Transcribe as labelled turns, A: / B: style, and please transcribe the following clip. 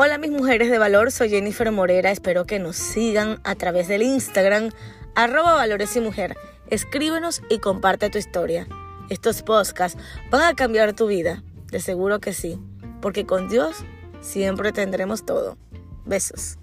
A: Hola mis mujeres de valor, soy Jennifer Morera, espero que nos sigan a través del Instagram arroba valores y mujer. Escríbenos y comparte tu historia. Estos podcasts van a cambiar tu vida, de seguro que sí, porque con Dios siempre tendremos todo. Besos.